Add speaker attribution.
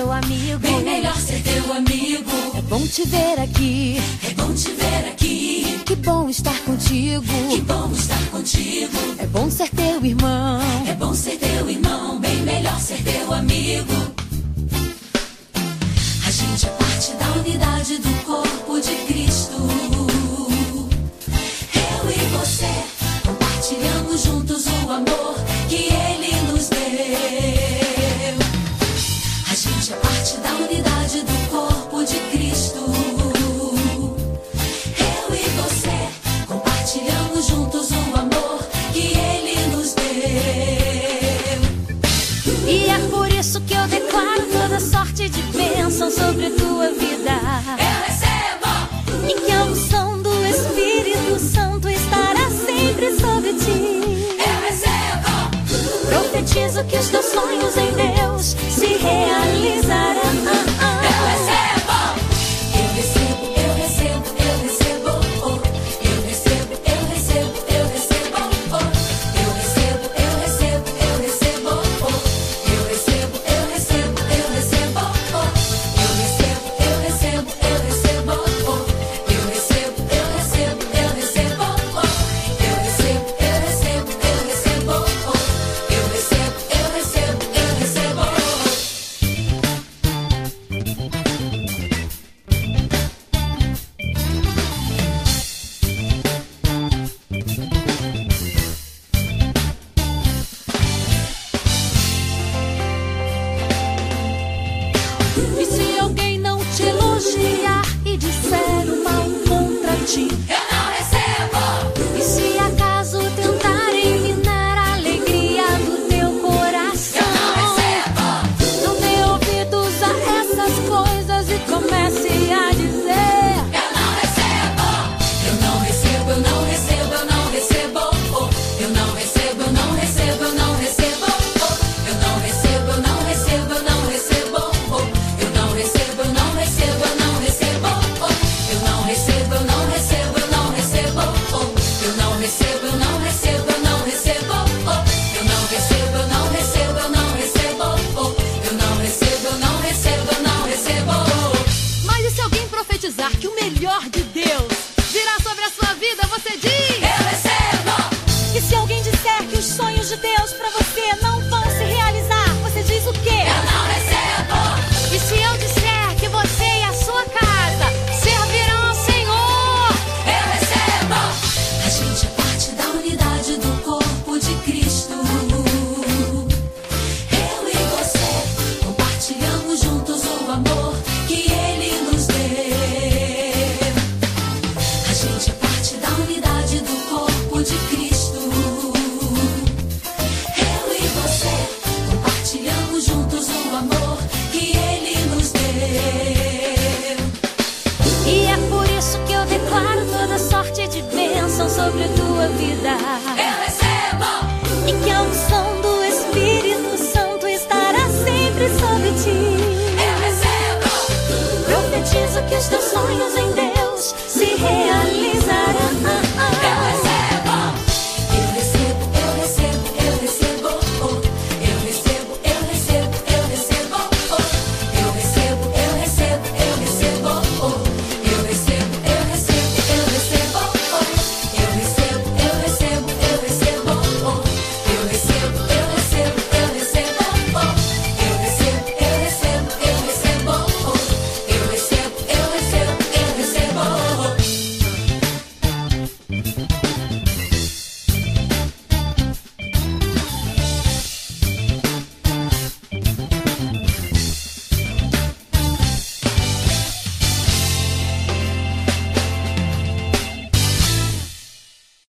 Speaker 1: meu amigo.
Speaker 2: Bem melhor ser teu amigo.
Speaker 1: É bom te ver aqui.
Speaker 2: É bom te ver aqui.
Speaker 1: Que bom estar contigo.
Speaker 2: Que bom estar contigo.
Speaker 1: É bom ser teu irmão. sorte de bênção sobre tua vida.
Speaker 2: Eu recebo!
Speaker 1: E que a unção do Espírito Santo estará sempre sobre ti.
Speaker 2: Eu recebo!
Speaker 1: Profetizo que os teus sonhos em Deus. profetizar que o melhor de Deus virá sobre a sua vida. Você diz sobre a tua vida.
Speaker 2: Eu recebo!
Speaker 1: E que ao